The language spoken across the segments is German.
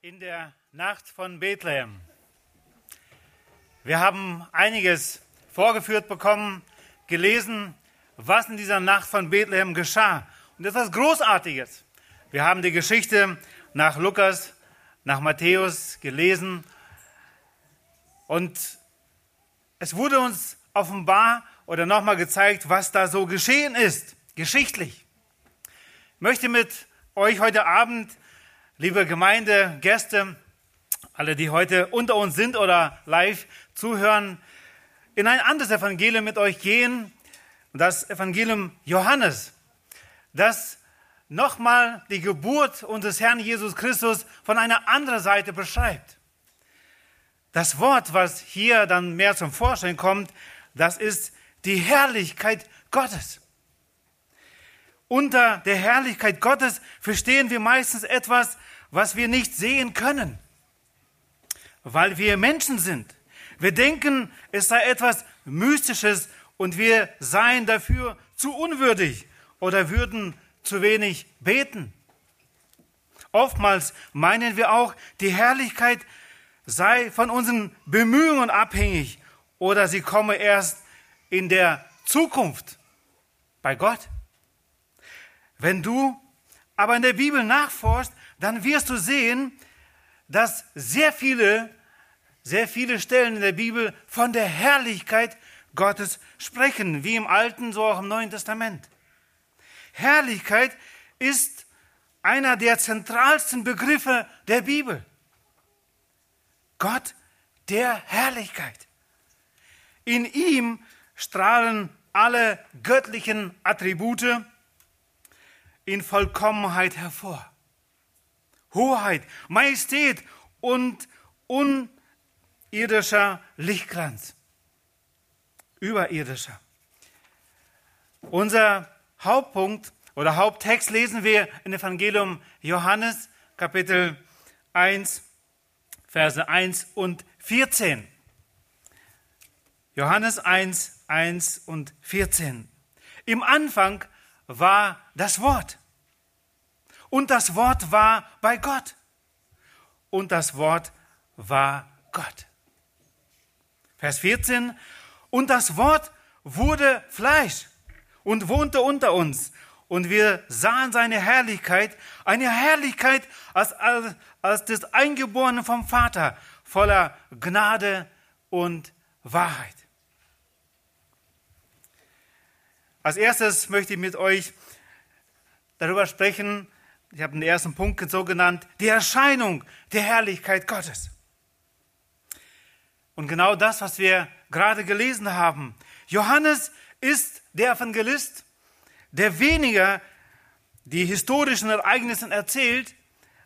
in der Nacht von Bethlehem. Wir haben einiges vorgeführt bekommen, gelesen, was in dieser Nacht von Bethlehem geschah. Und etwas Großartiges. Wir haben die Geschichte nach Lukas, nach Matthäus gelesen. Und es wurde uns offenbar oder nochmal gezeigt, was da so geschehen ist, geschichtlich. Ich möchte mit euch heute Abend Liebe Gemeinde, Gäste, alle, die heute unter uns sind oder live zuhören, in ein anderes Evangelium mit euch gehen, das Evangelium Johannes, das nochmal die Geburt unseres Herrn Jesus Christus von einer anderen Seite beschreibt. Das Wort, was hier dann mehr zum Vorschein kommt, das ist die Herrlichkeit Gottes. Unter der Herrlichkeit Gottes verstehen wir meistens etwas, was wir nicht sehen können, weil wir Menschen sind. Wir denken, es sei etwas Mystisches und wir seien dafür zu unwürdig oder würden zu wenig beten. Oftmals meinen wir auch, die Herrlichkeit sei von unseren Bemühungen abhängig oder sie komme erst in der Zukunft bei Gott. Wenn du aber in der Bibel nachforschst, dann wirst du sehen, dass sehr viele, sehr viele Stellen in der Bibel von der Herrlichkeit Gottes sprechen, wie im Alten, so auch im Neuen Testament. Herrlichkeit ist einer der zentralsten Begriffe der Bibel. Gott der Herrlichkeit. In ihm strahlen alle göttlichen Attribute in Vollkommenheit hervor. Hoheit, Majestät und unirdischer Lichtglanz. Überirdischer. Unser Hauptpunkt oder Haupttext lesen wir in Evangelium Johannes, Kapitel 1, Verse 1 und 14. Johannes 1, 1 und 14. Im Anfang war das Wort. Und das Wort war bei Gott. Und das Wort war Gott. Vers 14. Und das Wort wurde Fleisch und wohnte unter uns. Und wir sahen seine Herrlichkeit, eine Herrlichkeit als, als, als des Eingeborenen vom Vater, voller Gnade und Wahrheit. Als erstes möchte ich mit euch darüber sprechen, ich habe den ersten Punkt so genannt, die Erscheinung der Herrlichkeit Gottes. Und genau das, was wir gerade gelesen haben. Johannes ist der Evangelist, der weniger die historischen Ereignisse erzählt,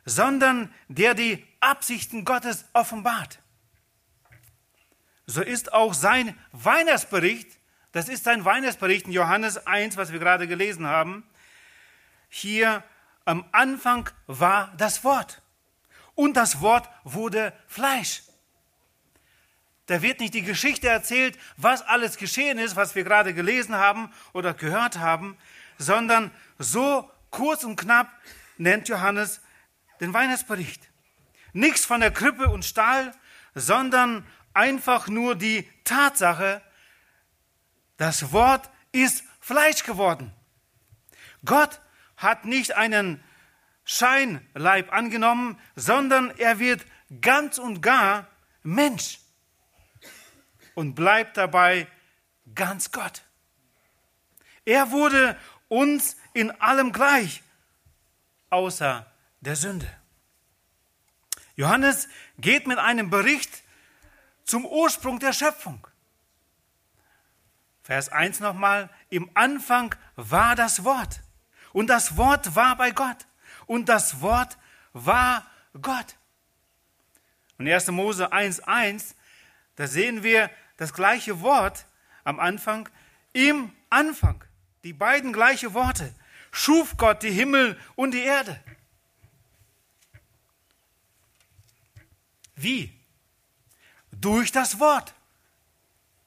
sondern der die Absichten Gottes offenbart. So ist auch sein Weihnachtsbericht, das ist sein Weihnachtsbericht in Johannes 1, was wir gerade gelesen haben, hier am Anfang war das Wort. Und das Wort wurde Fleisch. Da wird nicht die Geschichte erzählt, was alles geschehen ist, was wir gerade gelesen haben oder gehört haben, sondern so kurz und knapp nennt Johannes den Weihnachtsbericht. Nichts von der Krippe und Stahl, sondern einfach nur die Tatsache, das Wort ist Fleisch geworden. Gott hat nicht einen Scheinleib angenommen, sondern er wird ganz und gar Mensch und bleibt dabei ganz Gott. Er wurde uns in allem gleich, außer der Sünde. Johannes geht mit einem Bericht zum Ursprung der Schöpfung. Vers 1 nochmal, im Anfang war das Wort. Und das Wort war bei Gott. Und das Wort war Gott. Und 1. Mose 1.1, da sehen wir das gleiche Wort am Anfang. Im Anfang, die beiden gleiche Worte, schuf Gott die Himmel und die Erde. Wie? Durch das Wort.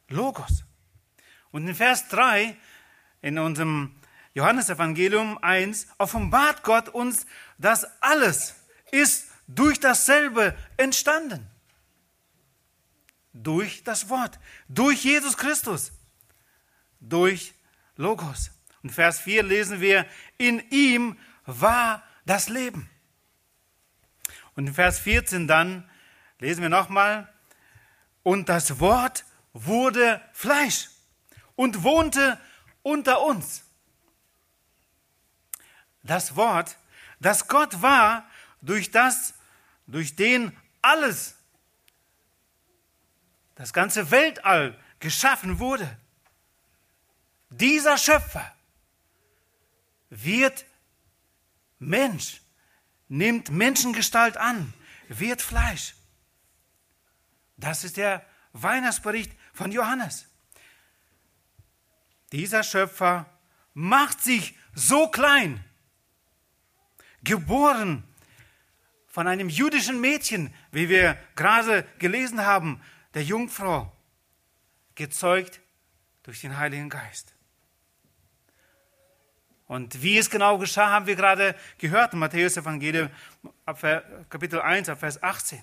Logos. Und in Vers 3 in unserem Johannesevangelium 1 offenbart Gott uns, dass alles ist durch dasselbe entstanden. Durch das Wort, durch Jesus Christus, durch Logos. Und Vers 4 lesen wir, in ihm war das Leben. Und in Vers 14 dann lesen wir nochmal, und das Wort wurde Fleisch und wohnte unter uns. Das Wort, das Gott war, durch das, durch den alles, das ganze Weltall geschaffen wurde. Dieser Schöpfer wird Mensch, nimmt Menschengestalt an, wird Fleisch. Das ist der Weihnachtsbericht von Johannes. Dieser Schöpfer macht sich so klein, geboren von einem jüdischen Mädchen, wie wir gerade gelesen haben, der Jungfrau, gezeugt durch den Heiligen Geist. Und wie es genau geschah, haben wir gerade gehört im Matthäus-Evangelium, Kapitel 1, Vers 18.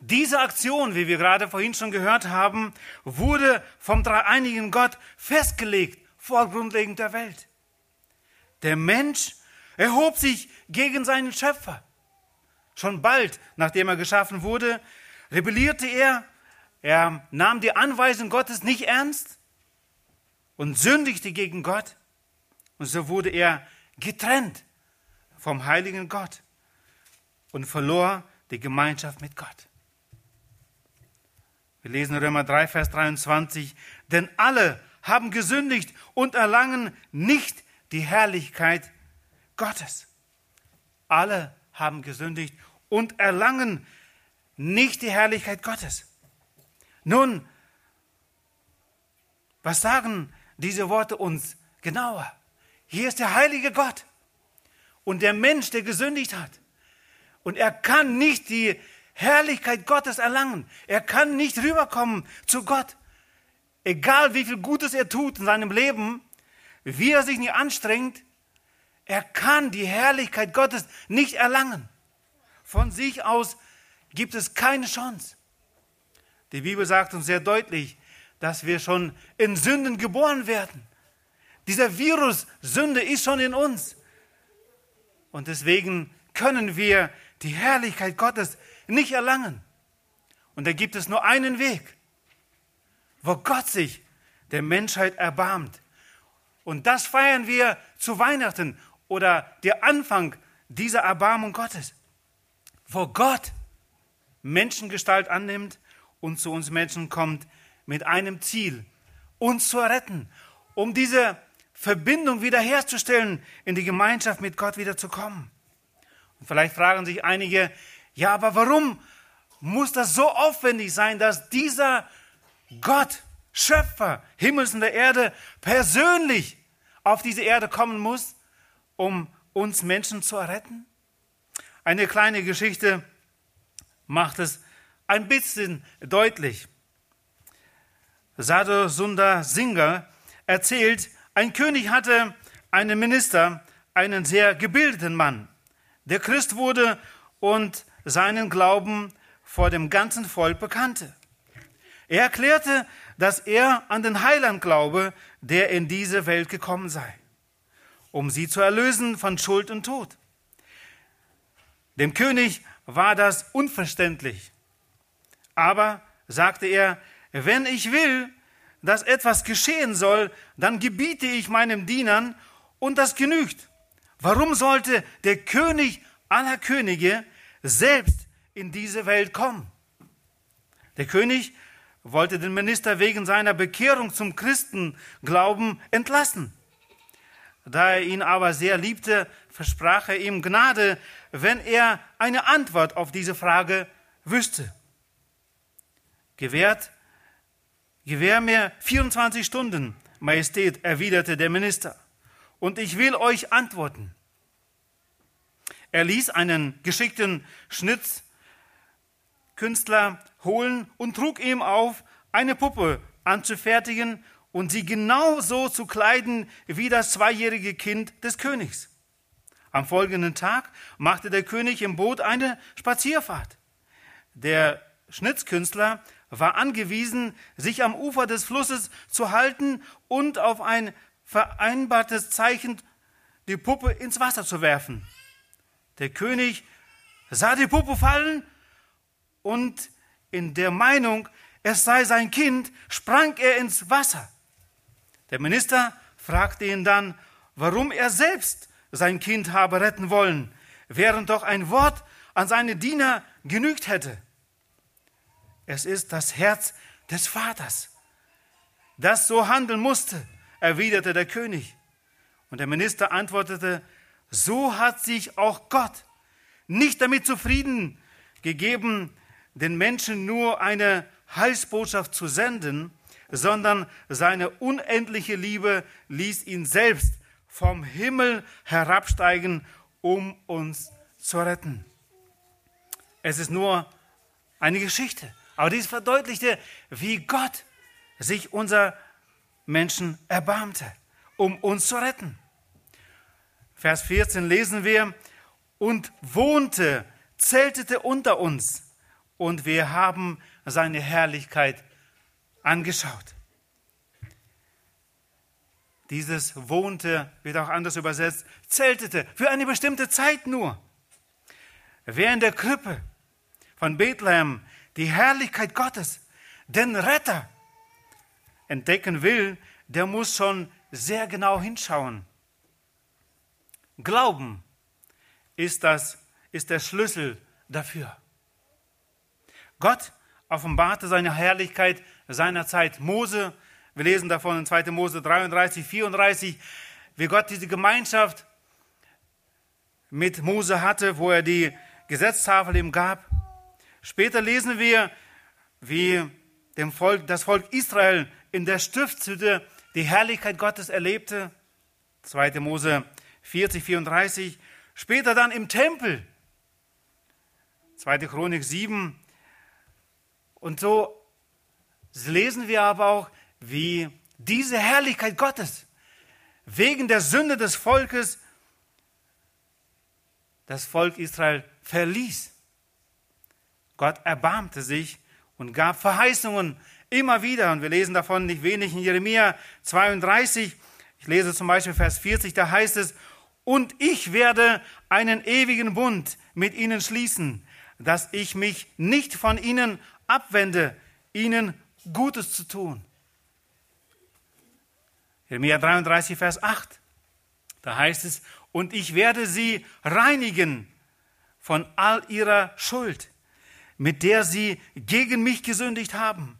Diese Aktion, wie wir gerade vorhin schon gehört haben, wurde vom dreieinigen Gott festgelegt vor Grundlegung der Welt. Der Mensch erhob sich gegen seinen Schöpfer. Schon bald, nachdem er geschaffen wurde, rebellierte er, er nahm die Anweisung Gottes nicht ernst und sündigte gegen Gott. Und so wurde er getrennt vom heiligen Gott und verlor die Gemeinschaft mit Gott. Wir lesen Römer 3, Vers 23, denn alle haben gesündigt und erlangen nicht die Herrlichkeit Gottes. Alle haben gesündigt und erlangen nicht die Herrlichkeit Gottes. Nun, was sagen diese Worte uns genauer? Hier ist der heilige Gott und der Mensch, der gesündigt hat. Und er kann nicht die Herrlichkeit Gottes erlangen. Er kann nicht rüberkommen zu Gott. Egal wie viel Gutes er tut in seinem Leben, wie er sich nicht anstrengt, er kann die Herrlichkeit Gottes nicht erlangen. Von sich aus gibt es keine Chance. Die Bibel sagt uns sehr deutlich, dass wir schon in Sünden geboren werden. Dieser Virus Sünde ist schon in uns. Und deswegen können wir die Herrlichkeit Gottes nicht erlangen. Und da gibt es nur einen Weg, wo Gott sich der Menschheit erbarmt. Und das feiern wir zu Weihnachten oder der Anfang dieser Erbarmung Gottes, wo Gott Menschengestalt annimmt und zu uns Menschen kommt mit einem Ziel, uns zu retten, um diese Verbindung wiederherzustellen, in die Gemeinschaft mit Gott wiederzukommen. Und vielleicht fragen sich einige, ja, aber warum muss das so aufwendig sein, dass dieser Gott, Schöpfer Himmels und der Erde, persönlich auf diese Erde kommen muss, um uns Menschen zu retten? Eine kleine Geschichte macht es ein bisschen deutlich. Sadhu Sundar Singha erzählt, ein König hatte einen Minister, einen sehr gebildeten Mann, der Christ wurde und seinen Glauben vor dem ganzen Volk bekannte. Er erklärte, dass er an den Heiland glaube, der in diese Welt gekommen sei, um sie zu erlösen von Schuld und Tod. Dem König war das unverständlich. Aber, sagte er, wenn ich will, dass etwas geschehen soll, dann gebiete ich meinem Dienern und das genügt. Warum sollte der König aller Könige selbst in diese Welt kommen. Der König wollte den Minister wegen seiner Bekehrung zum Christenglauben entlassen. Da er ihn aber sehr liebte, versprach er ihm Gnade, wenn er eine Antwort auf diese Frage wüsste. Gewährt, gewähr mir 24 Stunden, Majestät, erwiderte der Minister, und ich will euch antworten. Er ließ einen geschickten Schnitzkünstler holen und trug ihm auf, eine Puppe anzufertigen und sie genauso zu kleiden wie das zweijährige Kind des Königs. Am folgenden Tag machte der König im Boot eine Spazierfahrt. Der Schnitzkünstler war angewiesen, sich am Ufer des Flusses zu halten und auf ein vereinbartes Zeichen die Puppe ins Wasser zu werfen. Der König sah die Puppe fallen und in der Meinung, es sei sein Kind, sprang er ins Wasser. Der Minister fragte ihn dann, warum er selbst sein Kind habe retten wollen, während doch ein Wort an seine Diener genügt hätte. Es ist das Herz des Vaters, das so handeln musste, erwiderte der König. Und der Minister antwortete, so hat sich auch Gott nicht damit zufrieden gegeben, den Menschen nur eine Heilsbotschaft zu senden, sondern seine unendliche Liebe ließ ihn selbst vom Himmel herabsteigen, um uns zu retten. Es ist nur eine Geschichte, aber dies verdeutlichte, wie Gott sich unser Menschen erbarmte, um uns zu retten. Vers 14 lesen wir, und wohnte, zeltete unter uns, und wir haben seine Herrlichkeit angeschaut. Dieses wohnte wird auch anders übersetzt, zeltete für eine bestimmte Zeit nur. Wer in der Krippe von Bethlehem die Herrlichkeit Gottes, den Retter, entdecken will, der muss schon sehr genau hinschauen. Glauben ist, das, ist der Schlüssel dafür. Gott offenbarte seine Herrlichkeit seinerzeit Mose. Wir lesen davon in 2. Mose 33, 34, wie Gott diese Gemeinschaft mit Mose hatte, wo er die Gesetztafel ihm gab. Später lesen wir, wie dem Volk, das Volk Israel in der Stiftshütte die Herrlichkeit Gottes erlebte. 2. Mose 40, 34. Später dann im Tempel. 2. Chronik 7. Und so lesen wir aber auch, wie diese Herrlichkeit Gottes wegen der Sünde des Volkes das Volk Israel verließ. Gott erbarmte sich und gab Verheißungen immer wieder. Und wir lesen davon nicht wenig in Jeremia 32. Ich lese zum Beispiel Vers 40, da heißt es, und ich werde einen ewigen Bund mit ihnen schließen, dass ich mich nicht von ihnen abwende, ihnen Gutes zu tun. Jeremia 33, Vers 8. Da heißt es, und ich werde sie reinigen von all ihrer Schuld, mit der sie gegen mich gesündigt haben.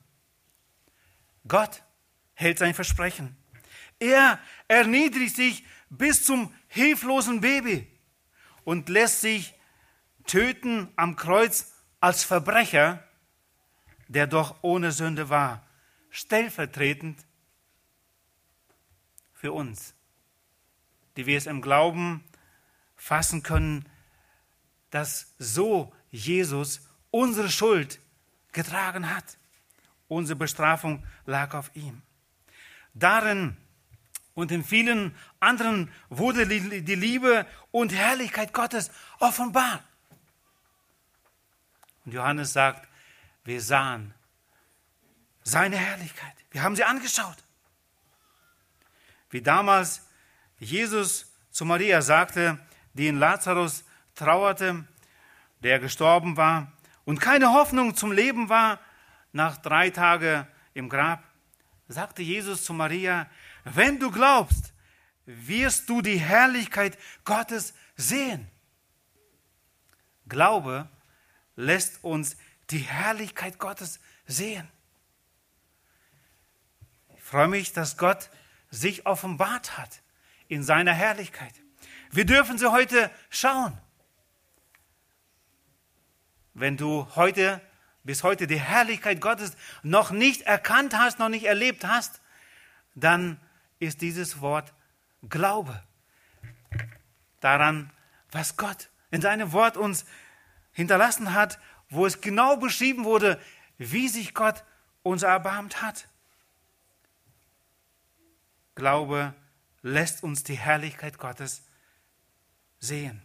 Gott hält sein Versprechen. Er erniedrigt sich bis zum hilflosen Baby und lässt sich töten am Kreuz als Verbrecher, der doch ohne Sünde war, stellvertretend für uns, die wir es im Glauben fassen können, dass so Jesus unsere Schuld getragen hat. Unsere Bestrafung lag auf ihm. Darin und in vielen anderen wurde die Liebe und Herrlichkeit Gottes offenbar. Und Johannes sagt, wir sahen seine Herrlichkeit. Wir haben sie angeschaut. Wie damals Jesus zu Maria sagte, die in Lazarus trauerte, der gestorben war und keine Hoffnung zum Leben war nach drei Tagen im Grab, sagte Jesus zu Maria, wenn du glaubst, wirst du die Herrlichkeit Gottes sehen. Glaube lässt uns die Herrlichkeit Gottes sehen. Ich freue mich, dass Gott sich offenbart hat in seiner Herrlichkeit. Wir dürfen sie heute schauen. Wenn du heute bis heute die Herrlichkeit Gottes noch nicht erkannt hast, noch nicht erlebt hast, dann ist dieses Wort Glaube daran, was Gott in seinem Wort uns hinterlassen hat, wo es genau beschrieben wurde, wie sich Gott uns erbarmt hat. Glaube lässt uns die Herrlichkeit Gottes sehen.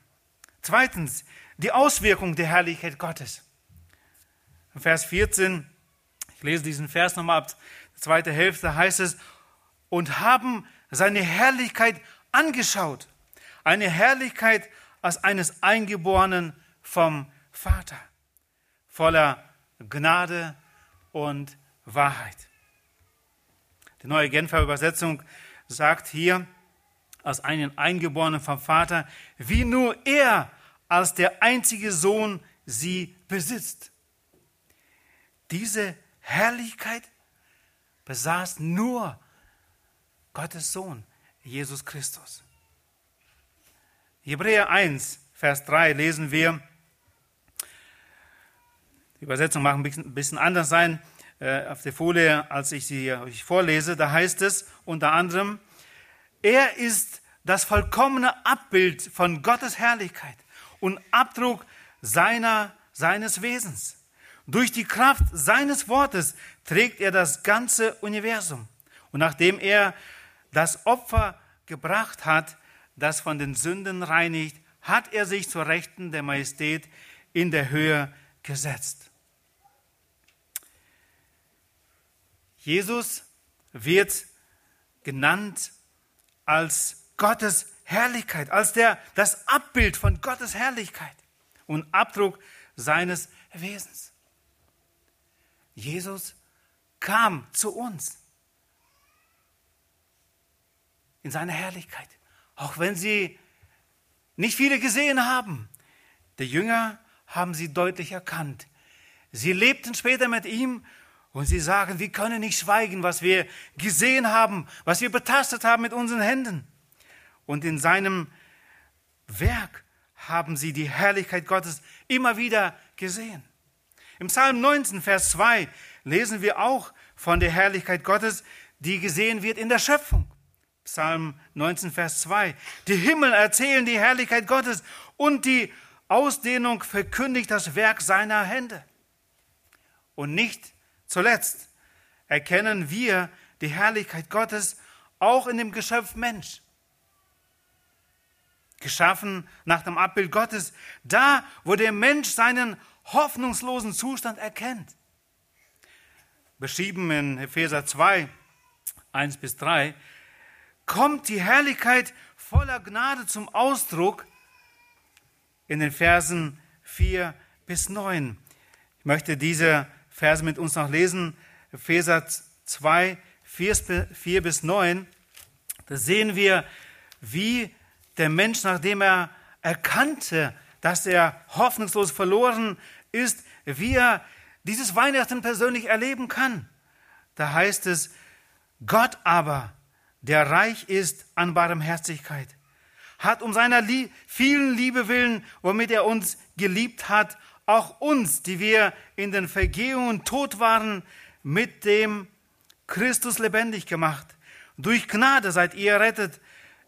Zweitens, die Auswirkung der Herrlichkeit Gottes. Vers 14, ich lese diesen Vers nochmal ab, zweite Hälfte heißt es, und haben seine Herrlichkeit angeschaut. Eine Herrlichkeit als eines Eingeborenen vom Vater, voller Gnade und Wahrheit. Die neue Genfer Übersetzung sagt hier, als einen Eingeborenen vom Vater, wie nur er als der einzige Sohn sie besitzt. Diese Herrlichkeit besaß nur Gottes Sohn, Jesus Christus. Hebräer 1, Vers 3 lesen wir, die Übersetzung mag ein bisschen anders sein äh, auf der Folie, als ich sie euch vorlese. Da heißt es unter anderem, er ist das vollkommene Abbild von Gottes Herrlichkeit und Abdruck seiner, seines Wesens. Durch die Kraft seines Wortes trägt er das ganze Universum. Und nachdem er das Opfer gebracht hat, das von den Sünden reinigt, hat er sich zur Rechten der Majestät in der Höhe gesetzt. Jesus wird genannt als Gottes Herrlichkeit, als der, das Abbild von Gottes Herrlichkeit und Abdruck seines Wesens. Jesus kam zu uns in seiner Herrlichkeit, auch wenn sie nicht viele gesehen haben. Die Jünger haben sie deutlich erkannt. Sie lebten später mit ihm und sie sagen, wir können nicht schweigen, was wir gesehen haben, was wir betastet haben mit unseren Händen. Und in seinem Werk haben sie die Herrlichkeit Gottes immer wieder gesehen. Im Psalm 19, Vers 2 lesen wir auch von der Herrlichkeit Gottes, die gesehen wird in der Schöpfung. Psalm 19, Vers 2. Die Himmel erzählen die Herrlichkeit Gottes und die Ausdehnung verkündigt das Werk seiner Hände. Und nicht zuletzt erkennen wir die Herrlichkeit Gottes auch in dem Geschöpf Mensch geschaffen nach dem Abbild Gottes, da, wo der Mensch seinen hoffnungslosen Zustand erkennt. Beschrieben in Epheser 2, 1 bis 3, kommt die Herrlichkeit voller Gnade zum Ausdruck in den Versen 4 bis 9. Ich möchte diese Verse mit uns noch lesen. Epheser 2, 4 bis 9. Da sehen wir, wie der Mensch, nachdem er erkannte, dass er hoffnungslos verloren ist, wie er dieses Weihnachten persönlich erleben kann. Da heißt es, Gott aber, der reich ist an Barmherzigkeit, hat um seiner vielen Liebe willen, womit er uns geliebt hat, auch uns, die wir in den Vergehungen tot waren, mit dem Christus lebendig gemacht. Durch Gnade seid ihr errettet.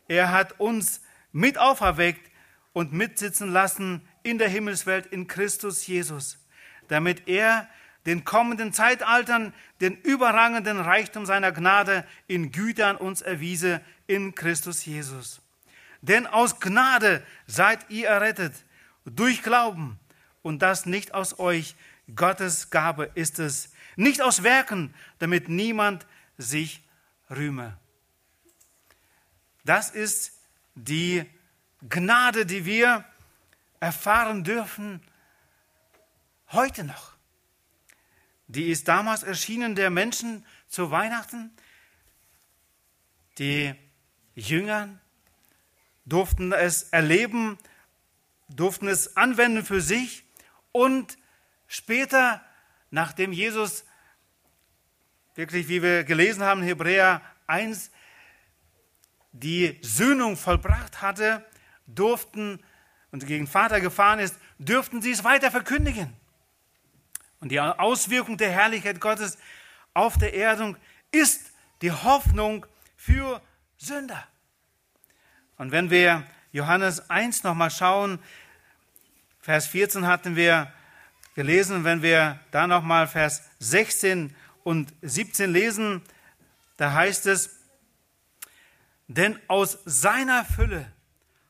Er hat uns mit auferweckt und mitsitzen lassen in der Himmelswelt in Christus Jesus, damit er den kommenden Zeitaltern den überragenden Reichtum seiner Gnade in Gütern uns erwiese in Christus Jesus. Denn aus Gnade seid ihr errettet, durch Glauben, und das nicht aus euch, Gottes Gabe ist es, nicht aus Werken, damit niemand sich rühme. Das ist die Gnade, die wir erfahren dürfen, heute noch. Die ist damals erschienen der Menschen zu Weihnachten. Die Jünger durften es erleben, durften es anwenden für sich und später, nachdem Jesus wirklich, wie wir gelesen haben, Hebräer 1, die Söhnung vollbracht hatte, durften und gegen Vater gefahren ist, dürften sie es weiter verkündigen. Und die Auswirkung der Herrlichkeit Gottes auf der Erdung ist die Hoffnung für Sünder. Und wenn wir Johannes 1 nochmal schauen, Vers 14 hatten wir gelesen, wenn wir da nochmal Vers 16 und 17 lesen, da heißt es, denn aus seiner Fülle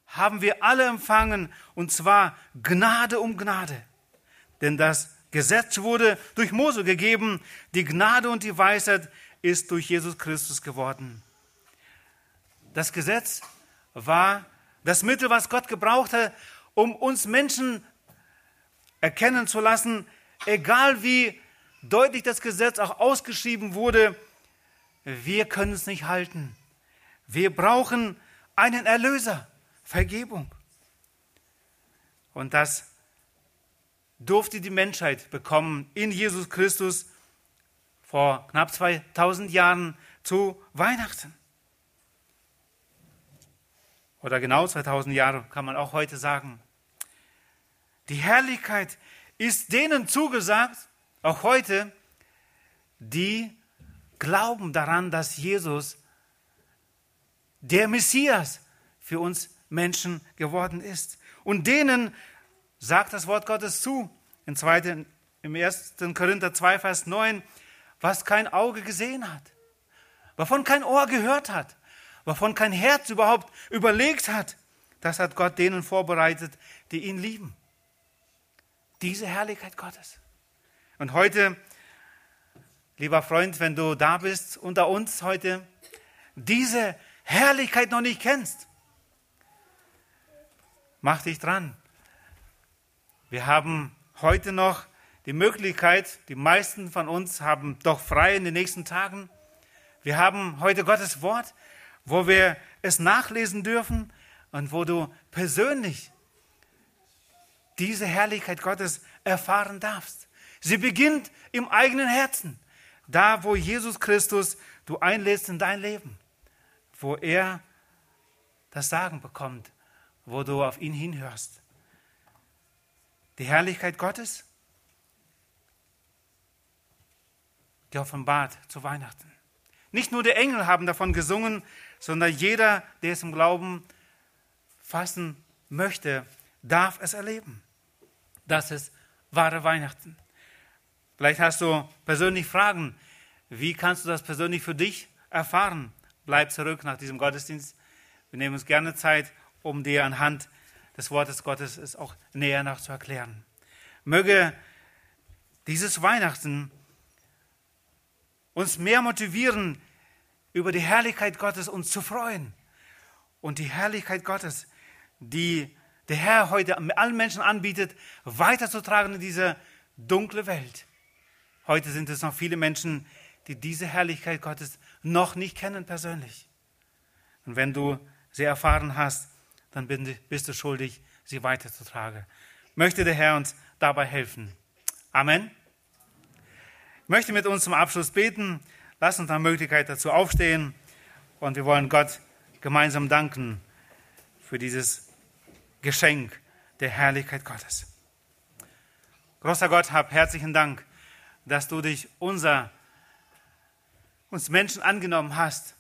haben wir alle empfangen, und zwar Gnade um Gnade. Denn das Gesetz wurde durch Mose gegeben, die Gnade und die Weisheit ist durch Jesus Christus geworden. Das Gesetz war das Mittel, was Gott gebrauchte, um uns Menschen erkennen zu lassen, egal wie deutlich das Gesetz auch ausgeschrieben wurde, wir können es nicht halten. Wir brauchen einen Erlöser, Vergebung. Und das durfte die Menschheit bekommen in Jesus Christus vor knapp 2000 Jahren zu Weihnachten. Oder genau 2000 Jahre kann man auch heute sagen. Die Herrlichkeit ist denen zugesagt, auch heute, die glauben daran, dass Jesus der Messias für uns Menschen geworden ist. Und denen sagt das Wort Gottes zu, in 2, im 1. Korinther 2, Vers 9, was kein Auge gesehen hat, wovon kein Ohr gehört hat, wovon kein Herz überhaupt überlegt hat, das hat Gott denen vorbereitet, die ihn lieben. Diese Herrlichkeit Gottes. Und heute, lieber Freund, wenn du da bist unter uns heute, diese Herrlichkeit noch nicht kennst, mach dich dran. Wir haben heute noch die Möglichkeit, die meisten von uns haben doch frei in den nächsten Tagen. Wir haben heute Gottes Wort, wo wir es nachlesen dürfen und wo du persönlich diese Herrlichkeit Gottes erfahren darfst. Sie beginnt im eigenen Herzen, da wo Jesus Christus du einlädst in dein Leben, wo er das Sagen bekommt, wo du auf ihn hinhörst. Die Herrlichkeit Gottes, die offenbart zu Weihnachten. Nicht nur die Engel haben davon gesungen, sondern jeder, der es im Glauben fassen möchte, darf es erleben. Das ist wahre Weihnachten. Vielleicht hast du persönlich Fragen. Wie kannst du das persönlich für dich erfahren? Bleib zurück nach diesem Gottesdienst. Wir nehmen uns gerne Zeit, um dir anhand des Wortes Gottes es auch näher zu erklären. Möge dieses Weihnachten uns mehr motivieren, über die Herrlichkeit Gottes uns zu freuen. Und die Herrlichkeit Gottes, die der Herr heute allen Menschen anbietet, weiterzutragen in diese dunkle Welt. Heute sind es noch viele Menschen, die diese Herrlichkeit Gottes noch nicht kennen persönlich. Und wenn du sie erfahren hast, dann bist du schuldig, sie weiterzutragen. Möchte der Herr uns dabei helfen. Amen. Ich möchte mit uns zum Abschluss beten. Lass uns nach Möglichkeit dazu aufstehen und wir wollen Gott gemeinsam danken für dieses Geschenk der Herrlichkeit Gottes. Großer Gott, hab herzlichen Dank, dass du dich unser, uns Menschen angenommen hast.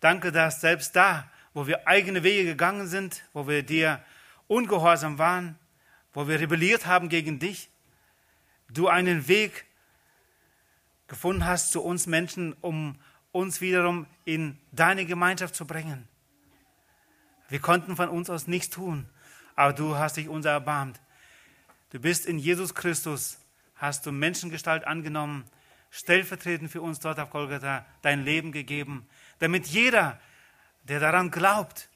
Danke, dass selbst da, wo wir eigene Wege gegangen sind, wo wir dir ungehorsam waren, wo wir rebelliert haben gegen dich, du einen Weg gefunden hast zu uns Menschen, um uns wiederum in deine Gemeinschaft zu bringen. Wir konnten von uns aus nichts tun, aber du hast dich uns erbarmt. Du bist in Jesus Christus, hast du Menschengestalt angenommen, stellvertretend für uns dort auf Golgatha dein Leben gegeben, damit jeder, der daran glaubt,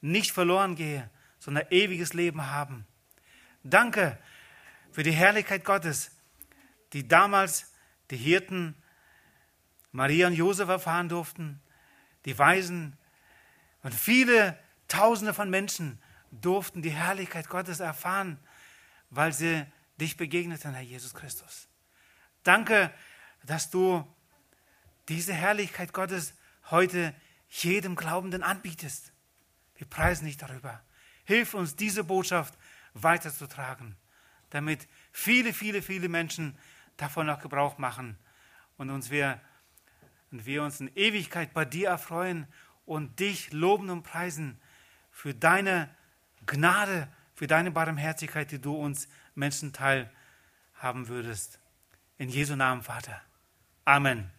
nicht verloren gehe, sondern ewiges Leben haben. Danke für die Herrlichkeit Gottes, die damals die Hirten Maria und Josef erfahren durften, die Weisen und viele Tausende von Menschen durften die Herrlichkeit Gottes erfahren, weil sie dich begegneten, Herr Jesus Christus. Danke, dass du diese Herrlichkeit Gottes heute jedem Glaubenden anbietest. Wir preisen dich darüber. Hilf uns, diese Botschaft weiterzutragen, damit viele, viele, viele Menschen davon noch Gebrauch machen und uns wir, und wir uns in Ewigkeit bei dir erfreuen und dich loben und preisen für deine Gnade, für deine Barmherzigkeit, die du uns Menschen teilhaben würdest. In Jesu Namen, Vater. Amen.